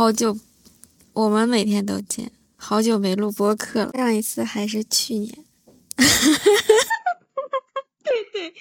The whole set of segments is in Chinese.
好久，我们每天都见，好久没录播客了。上一次还是去年。对对，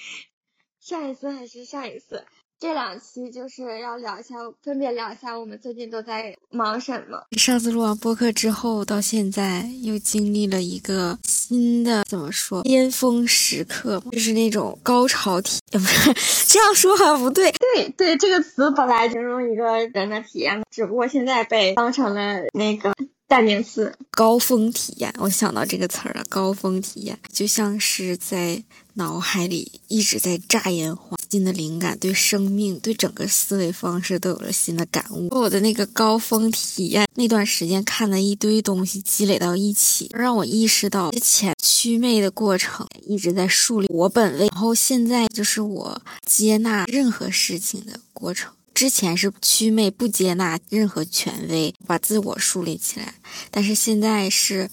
上一次还是上一次。这两期就是要聊一下，分别聊一下我们最近都在忙什么。上次录完播客之后，到现在又经历了一个新的怎么说巅峰时刻，就是那种高潮体，不 是这样说好像不对。对对，这个词本来形容一个人的体验，只不过现在被当成了那个。代名词高峰体验，我想到这个词儿了。高峰体验就像是在脑海里一直在炸烟花，新的灵感，对生命、对整个思维方式都有了新的感悟。我的那个高峰体验那段时间看的一堆东西积累到一起，让我意识到之前祛魅的过程一直在树立我本位，然后现在就是我接纳任何事情的过程。之前是祛魅，不接纳任何权威，把自我树立起来。但是现在是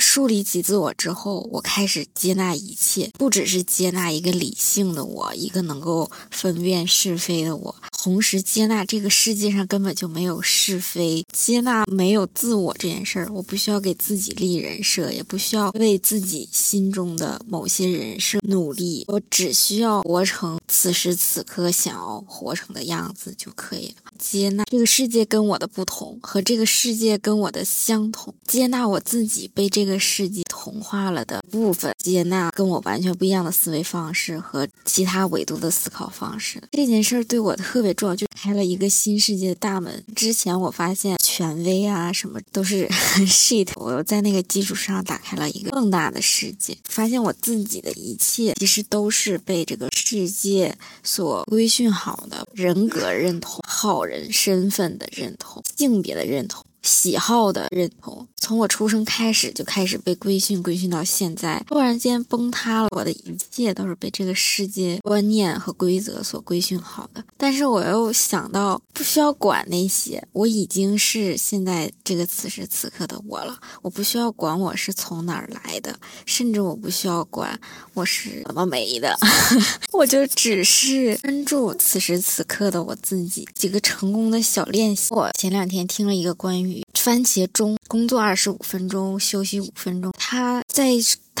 树立起自我之后，我开始接纳一切，不只是接纳一个理性的我，一个能够分辨是非的我，同时接纳这个世界上根本就没有是非，接纳没有自我这件事儿。我不需要给自己立人设，也不需要为自己心中的某些人设努力，我只需要活成。此时此刻想要活成的样子就可以了。接纳这个世界跟我的不同，和这个世界跟我的相同。接纳我自己被这个个世界同化了的部分。接纳跟我完全不一样的思维方式和其他维度的思考方式。这件事儿对我特别重要，就开了一个新世界的大门。之前我发现权威啊什么都是 shit，我在那个基础上打开了一个更大的世界，发现我自己的一切其实都是被这个世界。所规训好的人格认同、好人身份的认同、性别的认同。喜好的认同，从我出生开始就开始被规训，规训到现在，突然间崩塌了。我的一切都是被这个世界观念和规则所规训好的。但是我又想到，不需要管那些，我已经是现在这个此时此刻的我了。我不需要管我是从哪儿来的，甚至我不需要管我是怎么没的，我就只是专注此时此刻的我自己。几个成功的小练习，我前两天听了一个关于。番茄钟，工作二十五分钟，休息五分钟。他在。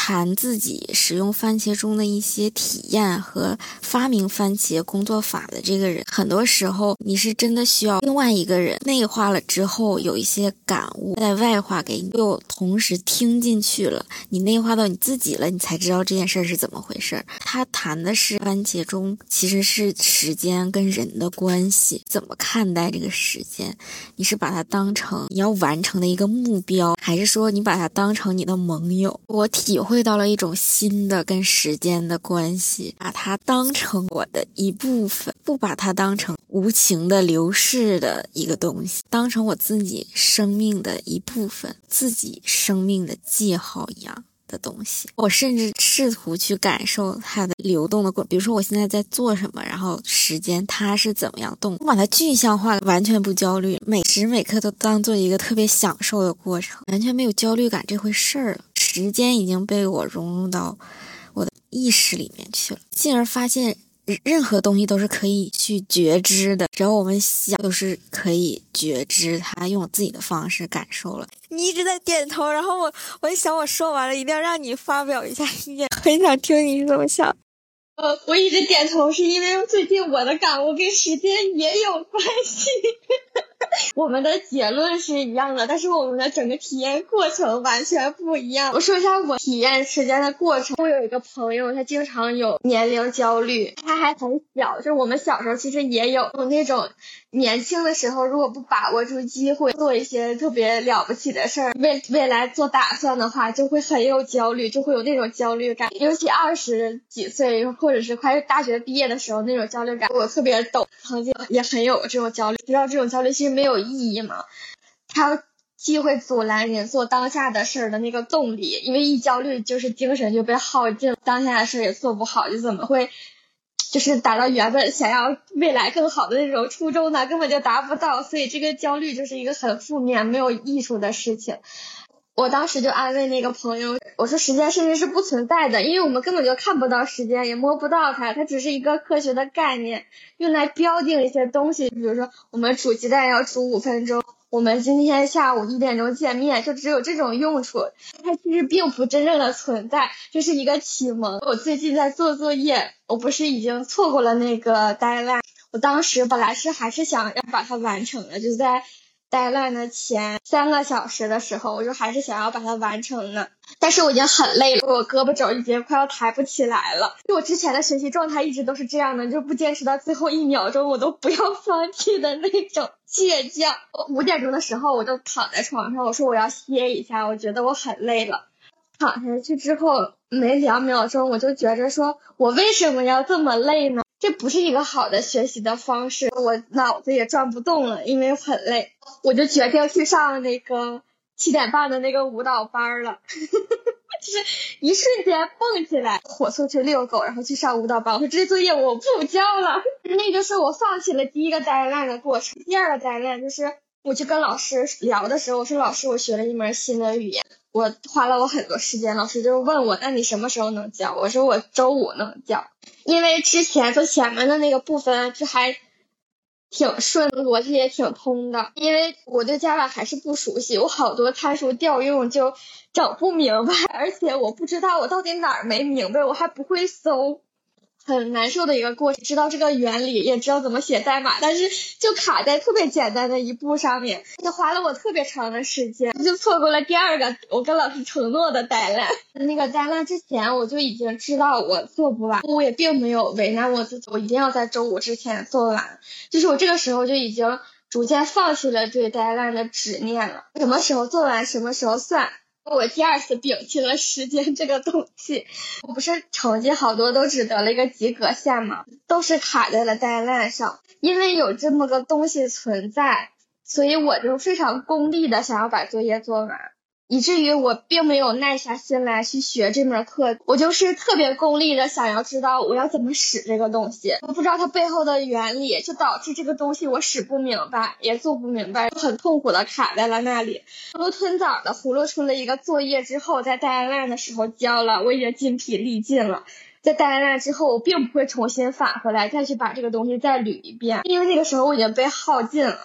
谈自己使用番茄钟的一些体验和发明番茄工作法的这个人，很多时候你是真的需要另外一个人内化了之后有一些感悟，再外化给你，又同时听进去了，你内化到你自己了，你才知道这件事是怎么回事。他谈的是番茄钟其实是时间跟人的关系，怎么看待这个时间？你是把它当成你要完成的一个目标，还是说你把它当成你的盟友？我体会。会到了一种新的跟时间的关系，把它当成我的一部分，不把它当成无情的流逝的一个东西，当成我自己生命的一部分，自己生命的记号一样的东西。我甚至试图去感受它的流动的过，比如说我现在在做什么，然后时间它是怎么样动，我把它具象化，完全不焦虑，每时每刻都当做一个特别享受的过程，完全没有焦虑感这回事儿了。时间已经被我融入到我的意识里面去了，进而发现任何东西都是可以去觉知的，只要我们想，都是可以觉知它，用我自己的方式感受了。你一直在点头，然后我，我一想我说完了，一定要让你发表一下意见，很想听你是怎么想。呃，我一直点头是因为最近我的感悟跟时间也有关系。我们的结论是一样的，但是我们的整个体验过程完全不一样。我说一下我体验时间的过程。我有一个朋友，他经常有年龄焦虑，他还很小，就是我们小时候其实也有那种年轻的时候，如果不把握住机会，做一些特别了不起的事儿，为未来做打算的话，就会很有焦虑，就会有那种焦虑感。尤其二十几岁或者是快大学毕业的时候，那种焦虑感我特别懂，曾经也很有这种焦虑，知道这种焦虑其实没有意义嘛，它既会阻拦人做当下的事儿的那个动力，因为一焦虑就是精神就被耗尽，当下的事儿也做不好，就怎么会就是达到原本想要未来更好的那种初衷呢？根本就达不到，所以这个焦虑就是一个很负面、没有艺术的事情。我当时就安慰那个朋友，我说时间甚至是不存在的，因为我们根本就看不到时间，也摸不到它，它只是一个科学的概念，用来标定一些东西。比如说，我们煮鸡蛋要煮五分钟，我们今天下午一点钟见面，就只有这种用处。它其实并不真正的存在，就是一个启蒙。我最近在做作业，我不是已经错过了那个 deadline，我当时本来是还是想要把它完成的，就在。deadline 的前三个小时的时候，我就还是想要把它完成呢，但是我已经很累了，我胳膊肘已经快要抬不起来了。就我之前的学习状态一直都是这样的，就不坚持到最后一秒钟，我都不要放弃的那种倔强。五点钟的时候，我就躺在床上，我说我要歇一下，我觉得我很累了。躺下去之后，没两秒钟，我就觉着说，我为什么要这么累呢？这不是一个好的学习的方式，我脑子也转不动了，因为很累，我就决定去上那个七点半的那个舞蹈班了，就是一瞬间蹦起来，火速去遛狗，然后去上舞蹈班。我说这作业我不交了，那就是我放弃了第一个 deadline 的过程。第二个 deadline 就是我去跟老师聊的时候，我说老师，我学了一门新的语言，我花了我很多时间，老师就问我，那你什么时候能交？我说我周五能交。因为之前做前面的那个部分就还挺顺，逻辑也挺通的。因为我对 Java 还是不熟悉，我好多参数调用就整不明白，而且我不知道我到底哪儿没明白，我还不会搜。很难受的一个过程，知道这个原理，也知道怎么写代码，但是就卡在特别简单的一步上面，就花了我特别长的时间，就错过了第二个我跟老师承诺的呆烂。那个呆烂之前我就已经知道我做不完，我也并没有为难我自己，我一定要在周五之前做完。就是我这个时候就已经逐渐放弃了对呆烂的执念了，什么时候做完什么时候算。我第二次摒弃了时间这个东西，我不是成绩好多都只得了一个及格线吗？都是卡在了带烂上，因为有这么个东西存在，所以我就非常功利的想要把作业做完。以至于我并没有耐下心来去学这门课，我就是特别功利的想要知道我要怎么使这个东西，我不知道它背后的原理，就导致这个东西我使不明白，也做不明白，很痛苦的卡在了那里。囫囵枣的葫芦出了一个作业之后，在 deadline 的时候交了，我已经筋疲力尽了。在 deadline 之后，我并不会重新返回来再去把这个东西再捋一遍，因为那个时候我已经被耗尽了。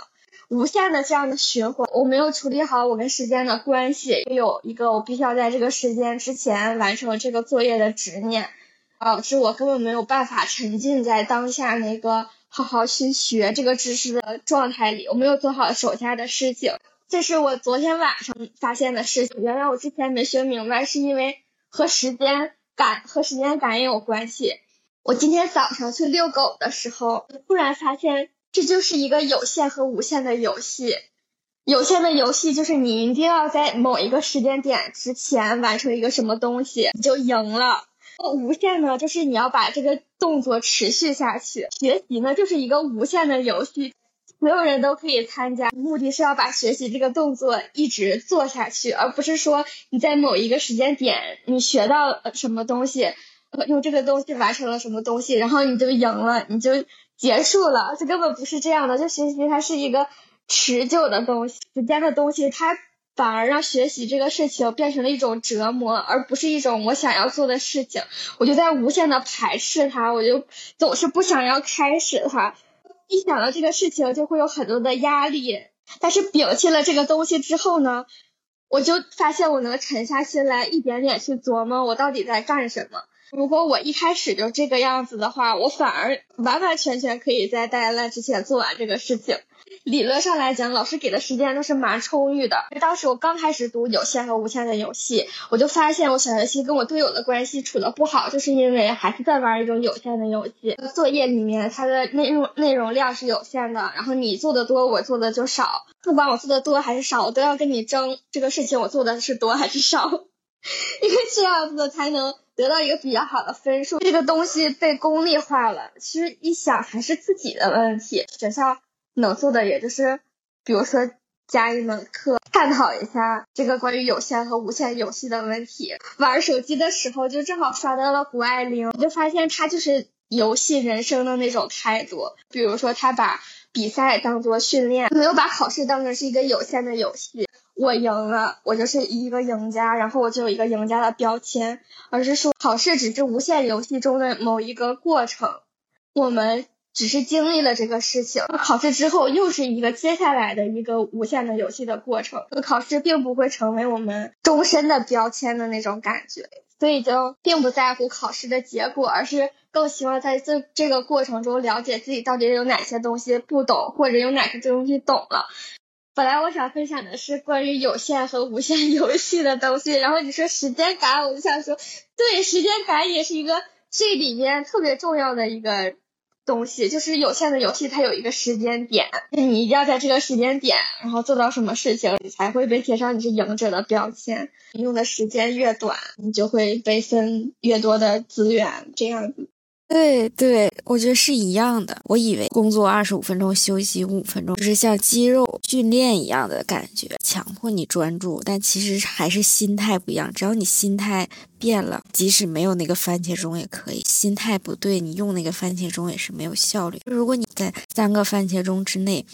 无限的这样的循环，我没有处理好我跟时间的关系，有一个我必须要在这个时间之前完成这个作业的执念，导致我根本没有办法沉浸在当下那个好好去学这个知识的状态里。我没有做好手下的事情，这是我昨天晚上发现的事情。原来我之前没学明白，是因为和时间感和时间感也有关系。我今天早上去遛狗的时候，突然发现。这就是一个有限和无限的游戏，有限的游戏就是你一定要在某一个时间点之前完成一个什么东西，你就赢了。无限呢，就是你要把这个动作持续下去。学习呢，就是一个无限的游戏，所有人都可以参加，目的是要把学习这个动作一直做下去，而不是说你在某一个时间点你学到什么东西，用这个东西完成了什么东西，然后你就赢了，你就。结束了，这根本不是这样的。就学习它是一个持久的东西，时间的东西，它反而让学习这个事情变成了一种折磨，而不是一种我想要做的事情。我就在无限的排斥它，我就总是不想要开始它。一想到这个事情，就会有很多的压力。但是摒弃了这个东西之后呢，我就发现我能沉下心来，一点点去琢磨我到底在干什么。如果我一开始就这个样子的话，我反而完完全全可以在 deadline 之前做完这个事情。理论上来讲，老师给的时间都是蛮充裕的。当时我刚开始读有限和无限的游戏，我就发现我小游戏跟我队友的关系处的不好，就是因为还是在玩一种有限的游戏。作业里面它的内容内容量是有限的，然后你做的多，我做的就少。不管我做的多还是少，我都要跟你争这个事情我做的是多还是少，因为这样子才能。得到一个比较好的分数，这个东西被功利化了。其实一想还是自己的问题。学校能做的也就是，比如说加一门课，探讨一下这个关于有限和无限游戏的问题。玩手机的时候就正好刷到了谷爱凌，我就发现她就是游戏人生的那种态度。比如说她把比赛当做训练，没有把考试当成是一个有限的游戏。我赢了，我就是一个赢家，然后我就有一个赢家的标签，而是说考试只是无限游戏中的某一个过程，我们只是经历了这个事情，考试之后又是一个接下来的一个无限的游戏的过程。考试并不会成为我们终身的标签的那种感觉，所以就并不在乎考试的结果，而是更希望在这这个过程中了解自己到底有哪些东西不懂，或者有哪些东西懂了。本来我想分享的是关于有限和无限游戏的东西，然后你说时间感，我就想说，对，时间感也是一个这里面特别重要的一个。东西就是有限的游戏，它有一个时间点，你一定要在这个时间点，然后做到什么事情，你才会被贴上你是赢者的标签。你用的时间越短，你就会被分越多的资源，这样子。对对，我觉得是一样的。我以为工作二十五分钟，休息五分钟，就是像肌肉训练一样的感觉，强迫你专注。但其实还是心态不一样。只要你心态变了，即使没有那个番茄钟也可以。心态不对，你用那个番茄钟也是没有效率。如果你在三个番茄钟之内。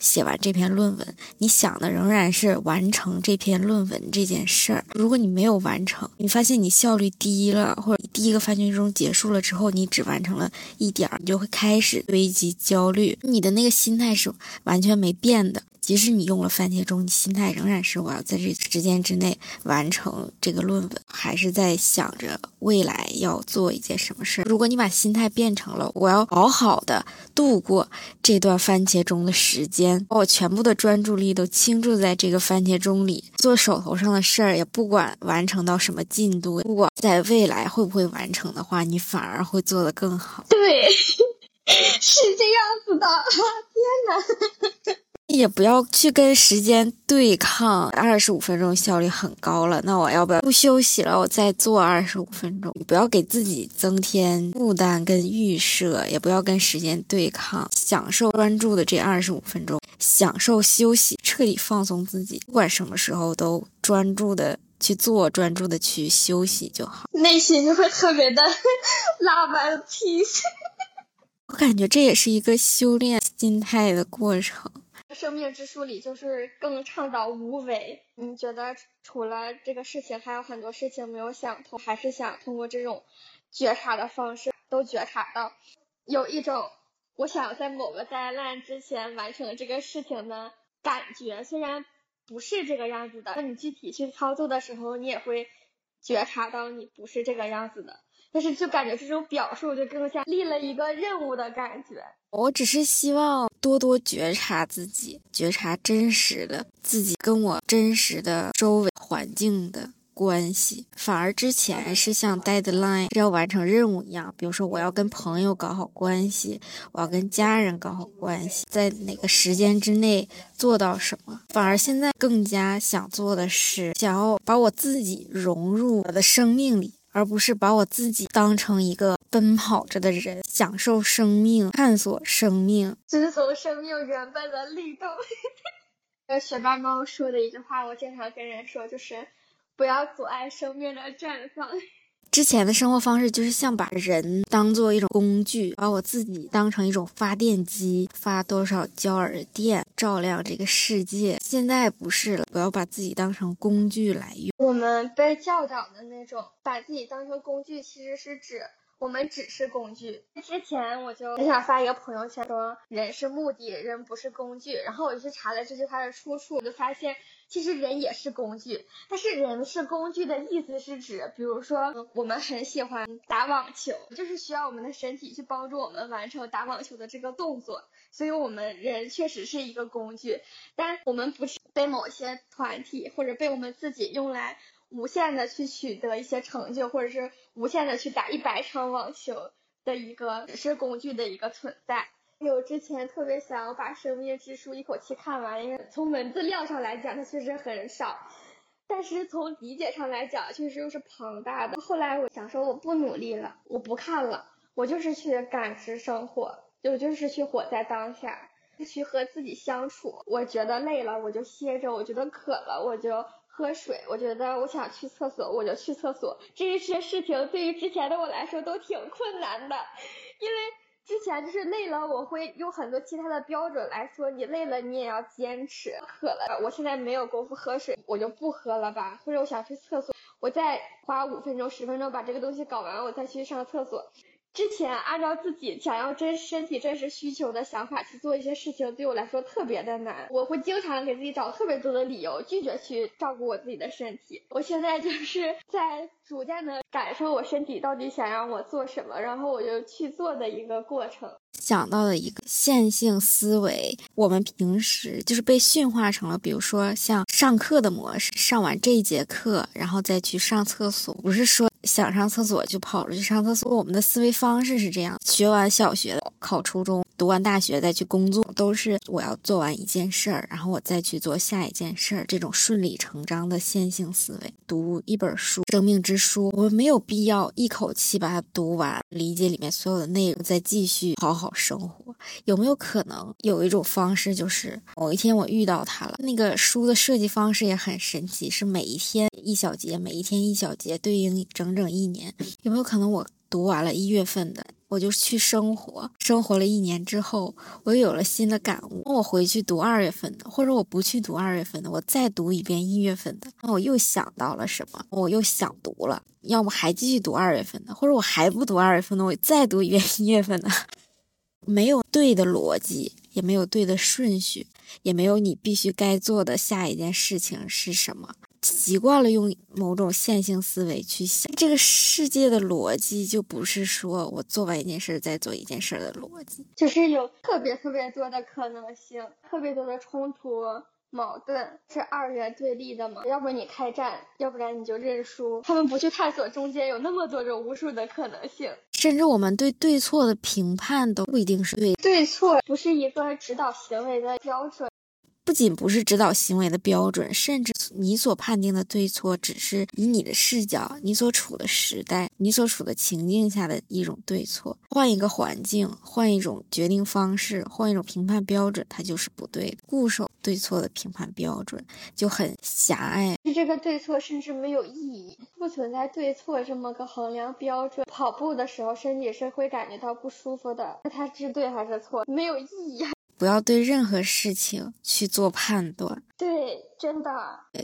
写完这篇论文，你想的仍然是完成这篇论文这件事儿。如果你没有完成，你发现你效率低了，或者第一个番茄钟结束了之后，你只完成了一点儿，你就会开始堆积焦虑。你的那个心态是完全没变的。即使你用了番茄钟，你心态仍然是我要在这时间之内完成这个论文，还是在想着未来要做一件什么事儿。如果你把心态变成了我要好好的度过这段番茄钟的时间，把我全部的专注力都倾注在这个番茄钟里，做手头上的事儿，也不管完成到什么进度，不管在未来会不会完成的话，你反而会做得更好。对，是这样子的。天哪！也不要去跟时间对抗，二十五分钟效率很高了，那我要不要不休息了？我再做二十五分钟，不要给自己增添负担跟预设，也不要跟时间对抗，享受专注的这二十五分钟，享受休息，彻底放松自己，不管什么时候都专注的去做，专注的去休息就好，内心就会特别的 love and peace。我感觉这也是一个修炼心态的过程。生命之书里就是更倡导无为。你觉得除了这个事情，还有很多事情没有想通，还是想通过这种觉察的方式都觉察到，有一种我想在某个灾难之前完成这个事情的感觉。虽然不是这个样子的，那你具体去操作的时候，你也会觉察到你不是这个样子的。但是就感觉这种表述就更像立了一个任务的感觉。我只是希望多多觉察自己，觉察真实的自己跟我真实的周围环境的关系。反而之前是像 deadline 要完成任务一样，比如说我要跟朋友搞好关系，我要跟家人搞好关系，在哪个时间之内做到什么。反而现在更加想做的是，想要把我自己融入我的生命里。而不是把我自己当成一个奔跑着的人，享受生命，探索生命，遵从生命原本的律动。呃，学霸猫说的一句话，我经常跟人说，就是不要阻碍生命的绽放。之前的生活方式就是像把人当做一种工具，把我自己当成一种发电机，发多少焦耳电照亮这个世界。现在不是了，我要把自己当成工具来用。我们被教导的那种把自己当成工具，其实是指我们只是工具。之前我就很想发一个朋友圈说，人是目的，人不是工具。然后我就去查了这句话的出处，我就发现。其实人也是工具，但是人是工具的意思是指，比如说我们很喜欢打网球，就是需要我们的身体去帮助我们完成打网球的这个动作，所以我们人确实是一个工具，但我们不是被某些团体或者被我们自己用来无限的去取得一些成就，或者是无限的去打一百场网球的一个只是工具的一个存在。有之前特别想把《生命之书》一口气看完，因为从文字量上来讲，它确实很少，但是从理解上来讲，确实又是庞大的。后来我想说，我不努力了，我不看了，我就是去感知生活，我就是去活在当下，去和自己相处。我觉得累了，我就歇着；我觉得渴了，我就喝水；我觉得我想去厕所，我就去厕所。这一些事情对于之前的我来说都挺困难的，因为。之前就是累了，我会用很多其他的标准来说，你累了你也要坚持。渴了，我现在没有功夫喝水，我就不喝了吧。或者我想去厕所，我再花五分钟、十分钟把这个东西搞完，我再去上厕所。之前按照自己想要真身体真实需求的想法去做一些事情，对我来说特别的难。我会经常给自己找特别多的理由，拒绝去照顾我自己的身体。我现在就是在逐渐的感受我身体到底想让我做什么，然后我就去做的一个过程。想到的一个线性思维，我们平时就是被驯化成了，比如说像上课的模式，上完这一节课，然后再去上厕所，不是说。想上厕所就跑出去上厕所，我们的思维方式是这样：学完小学，考初中，读完大学再去工作，都是我要做完一件事儿，然后我再去做下一件事儿，这种顺理成章的线性思维。读一本书，生命之书，我没有必要一口气把它读完，理解里面所有的内容，再继续好好生活。有没有可能有一种方式，就是某一天我遇到它了？那个书的设计方式也很神奇，是每一天一小节，每一天一小节，对应。整整一年，有没有可能我读完了一月份的，我就去生活，生活了一年之后，我又有了新的感悟，那我回去读二月份的，或者我不去读二月份的，我再读一遍一月份的，那我又想到了什么，我又想读了，要么还继续读二月份的，或者我还不读二月份的，我再读一遍一月份的，没有对的逻辑，也没有对的顺序，也没有你必须该做的下一件事情是什么。习惯了用某种线性思维去想这个世界的逻辑，就不是说我做完一件事再做一件事的逻辑，就是有特别特别多的可能性，特别多的冲突矛盾是二元对立的嘛？要不你开战，要不然你就认输。他们不去探索中间有那么多种无数的可能性，甚至我们对对错的评判都不一定是对，对错不是一个指导行为的标准。不仅不是指导行为的标准，甚至你所判定的对错，只是以你的视角、你所处的时代、你所处的情境下的一种对错。换一个环境，换一种决定方式，换一种评判标准，它就是不对的。固守对错的评判标准就很狭隘。这个对错甚至没有意义，不存在对错这么个衡量标准。跑步的时候，身体是会感觉到不舒服的，那它是对还是错？没有意义。不要对任何事情去做判断。对，真的。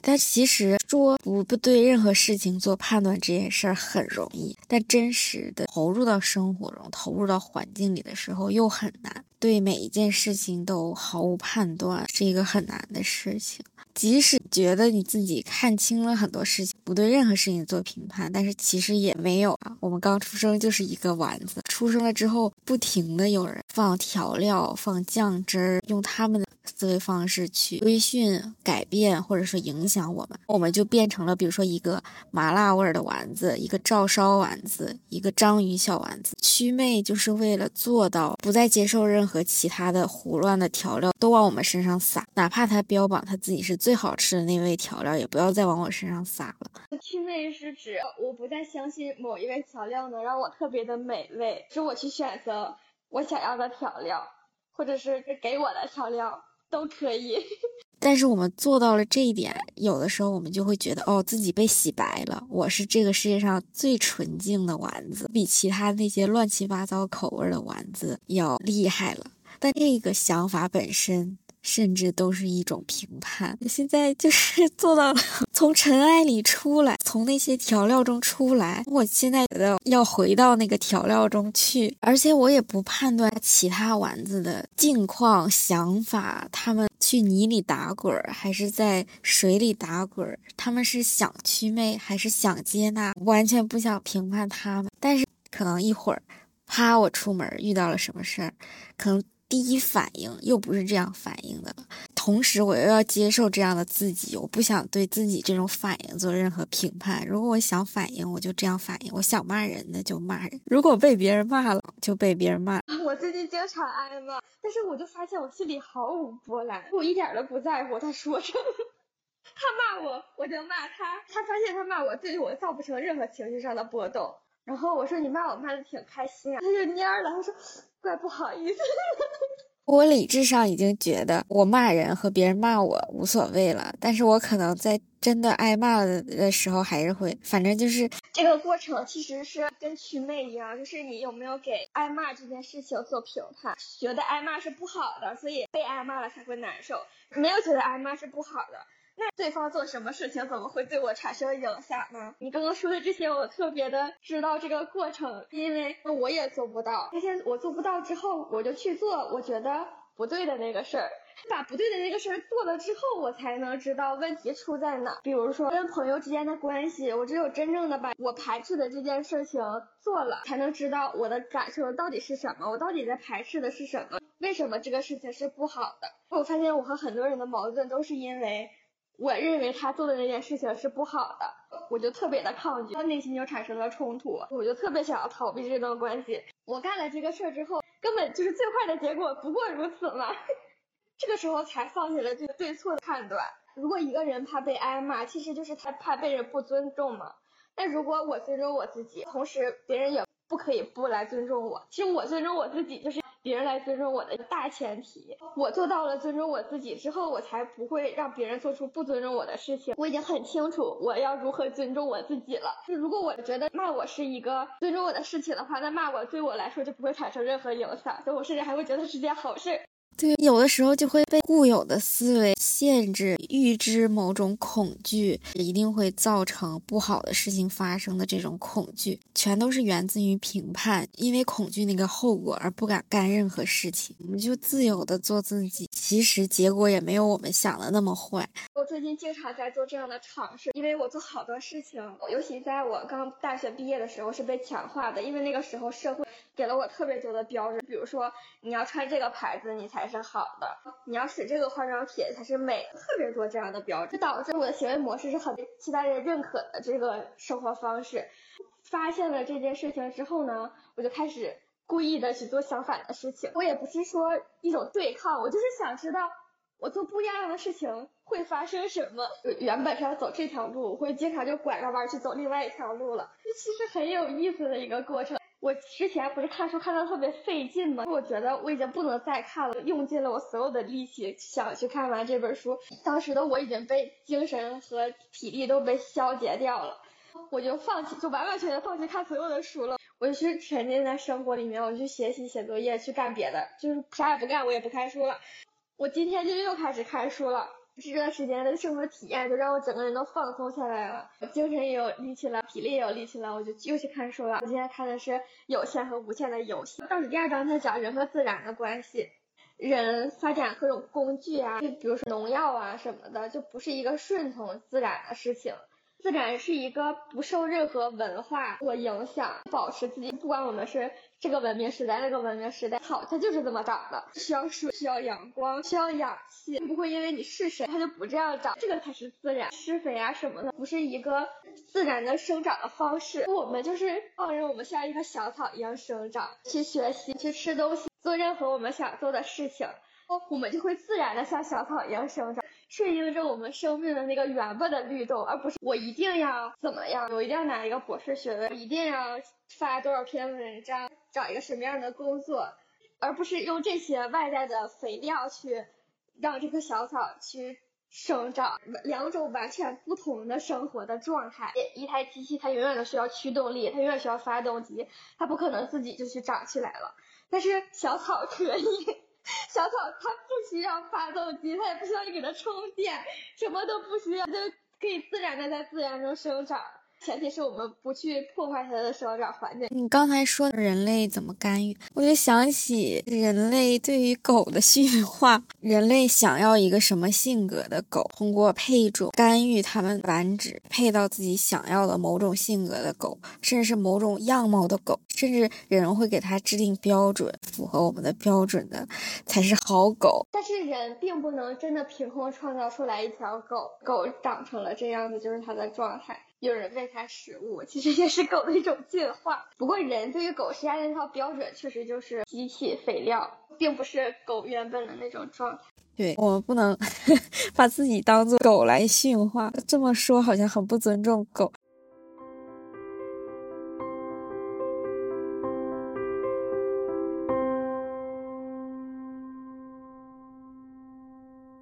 但其实说不不对任何事情做判断这件事儿很容易，但真实的投入到生活中、投入到环境里的时候又很难。对每一件事情都毫无判断是一个很难的事情。即使觉得你自己看清了很多事情，不对任何事情做评判，但是其实也没有啊。我们刚出生就是一个丸子，出生了之后，不停的有人放调料、放酱汁儿，用他们的思维方式去规训、改变或者说影响我们，我们就变成了，比如说一个麻辣味儿的丸子，一个照烧丸子，一个章鱼小丸子。祛魅就是为了做到不再接受任何其他的胡乱的调料都往我们身上撒，哪怕他标榜他自己是。最好吃的那味调料也不要再往我身上撒了。祛魅是指我不再相信某一味调料能让我特别的美味，是我去选择我想要的调料，或者是给我的调料都可以。但是我们做到了这一点，有的时候我们就会觉得哦，自己被洗白了，我是这个世界上最纯净的丸子，比其他那些乱七八糟口味的丸子要厉害了。但这个想法本身。甚至都是一种评判。现在就是做到了 从尘埃里出来，从那些调料中出来。我现在觉得要回到那个调料中去，而且我也不判断其他丸子的境况、想法，他们去泥里打滚还是在水里打滚，他们是想祛魅还是想接纳，完全不想评判他们。但是可能一会儿，啪，我出门遇到了什么事儿，可能。第一反应又不是这样反应的，同时我又要接受这样的自己，我不想对自己这种反应做任何评判。如果我想反应，我就这样反应；我想骂人，那就骂人。如果被别人骂了，就被别人骂。我最近经常挨骂，但是我就发现我心里毫无波澜，我一点都不在乎他说什么。他骂我，我就骂他。他发现他骂我，对我造不成任何情绪上的波动。然后我说你骂我骂的挺开心啊，他就蔫了，他说怪不好意思。我理智上已经觉得我骂人和别人骂我无所谓了，但是我可能在真的挨骂的时候还是会，反正就是这个过程其实是跟祛魅一样，就是你有没有给挨骂这件事情做评判，觉得挨骂是不好的，所以被挨骂了才会难受；没有觉得挨骂是不好的。那对方做什么事情怎么会对我产生影响呢？你刚刚说的这些，我特别的知道这个过程，因为我也做不到。发现我做不到之后，我就去做我觉得不对的那个事儿。把不对的那个事儿做了之后，我才能知道问题出在哪。比如说跟朋友之间的关系，我只有真正的把我排斥的这件事情做了，才能知道我的感受到底是什么，我到底在排斥的是什么，为什么这个事情是不好的。我发现我和很多人的矛盾都是因为我认为他做的那件事情是不好的，我就特别的抗拒，我内心就产生了冲突，我就特别想要逃避这段关系。我干了这个事儿之后，根本就是最坏的结果不过如此嘛。这个时候才放弃了这个对错的判断。如果一个人怕被挨骂，其实就是他怕被人不尊重嘛。但如果我尊重我自己，同时别人也不可以不来尊重我。其实我尊重我自己，就是别人来尊重我的大前提。我做到了尊重我自己之后，我才不会让别人做出不尊重我的事情。我已经很清楚我要如何尊重我自己了。就如果我觉得骂我是一个尊重我的事情的话，那骂我对我来说就不会产生任何影响，所以我甚至还会觉得是件好事。对，有的时候就会被固有的思维限制，预知某种恐惧一定会造成不好的事情发生的这种恐惧，全都是源自于评判，因为恐惧那个后果而不敢干任何事情。我们就自由的做自己，其实结果也没有我们想的那么坏。我最近经常在做这样的尝试，因为我做好多事情，尤其在我刚大学毕业的时候是被强化的，因为那个时候社会给了我特别多的标准，比如说你要穿这个牌子，你才。是好的，你要使这个化妆品才是美，特别多这样的标志，导致我的行为模式是很被其他人认可的这个生活方式。发现了这件事情之后呢，我就开始故意的去做相反的事情。我也不是说一种对抗，我就是想知道我做不一样的事情会发生什么。原本是要走这条路，我会经常就拐个弯去走另外一条路了。这其实很有意思的一个过程。我之前不是看书看的特别费劲吗？我觉得我已经不能再看了，用尽了我所有的力气想去看完这本书。当时的我已经被精神和体力都被消解掉了，我就放弃，就完完全全放弃看所有的书了。我就去沉浸在生活里面，我去学习、写作业、去干别的，就是啥也不干，我也不看书了。我今天就又开始看书了。这段时间的生活体验，就让我整个人都放松下来了，精神也有力气了，体力也有力气了，我就又去看书了。我今天看的是有限和无限的游戏。倒数第二章在讲人和自然的关系，人发展各种工具啊，就比如说农药啊什么的，就不是一个顺从自然的事情。自然是一个不受任何文化所影响，保持自己，不管我们是这个文明时代，那个文明时代，好，它就是这么长的，需要水，需要阳光，需要氧气，不会因为你是谁，它就不这样长，这个才是自然。施肥啊什么的，不是一个自然的生长的方式，我们就是放任我们像一棵小草一样生长，去学习，去吃东西，做任何我们想做的事情，我们就会自然的像小草一样生长。顺应着我们生命的那个原本的律动，而不是我一定要怎么样，我一定要拿一个博士学位，一定要发多少篇文章，找一个什么样的工作，而不是用这些外在的肥料去让这棵小草去生长，两种完全不同的生活的状态。一台机器它永远都需要驱动力，它永远需要发动机，它不可能自己就去长起来了，但是小草可以。小草它不需要发动机，它也不需要你给它充电，什么都不需要，它就可以自然的在自然中生长。前提是我们不去破坏它的生长环境。你刚才说人类怎么干预，我就想起人类对于狗的驯化。人类想要一个什么性格的狗，通过配种干预它们繁殖，配到自己想要的某种性格的狗，甚至是某种样貌的狗，甚至人会给它制定标准，符合我们的标准的才是好狗。但是人并不能真的凭空创造出来一条狗，狗长成了这样子就是它的状态。有人喂它食物，其实也是狗的一种进化。不过人对于狗施加的那套标准，确实就是机器肥料，并不是狗原本的那种状态。对我们不能 把自己当做狗来驯化，这么说好像很不尊重狗。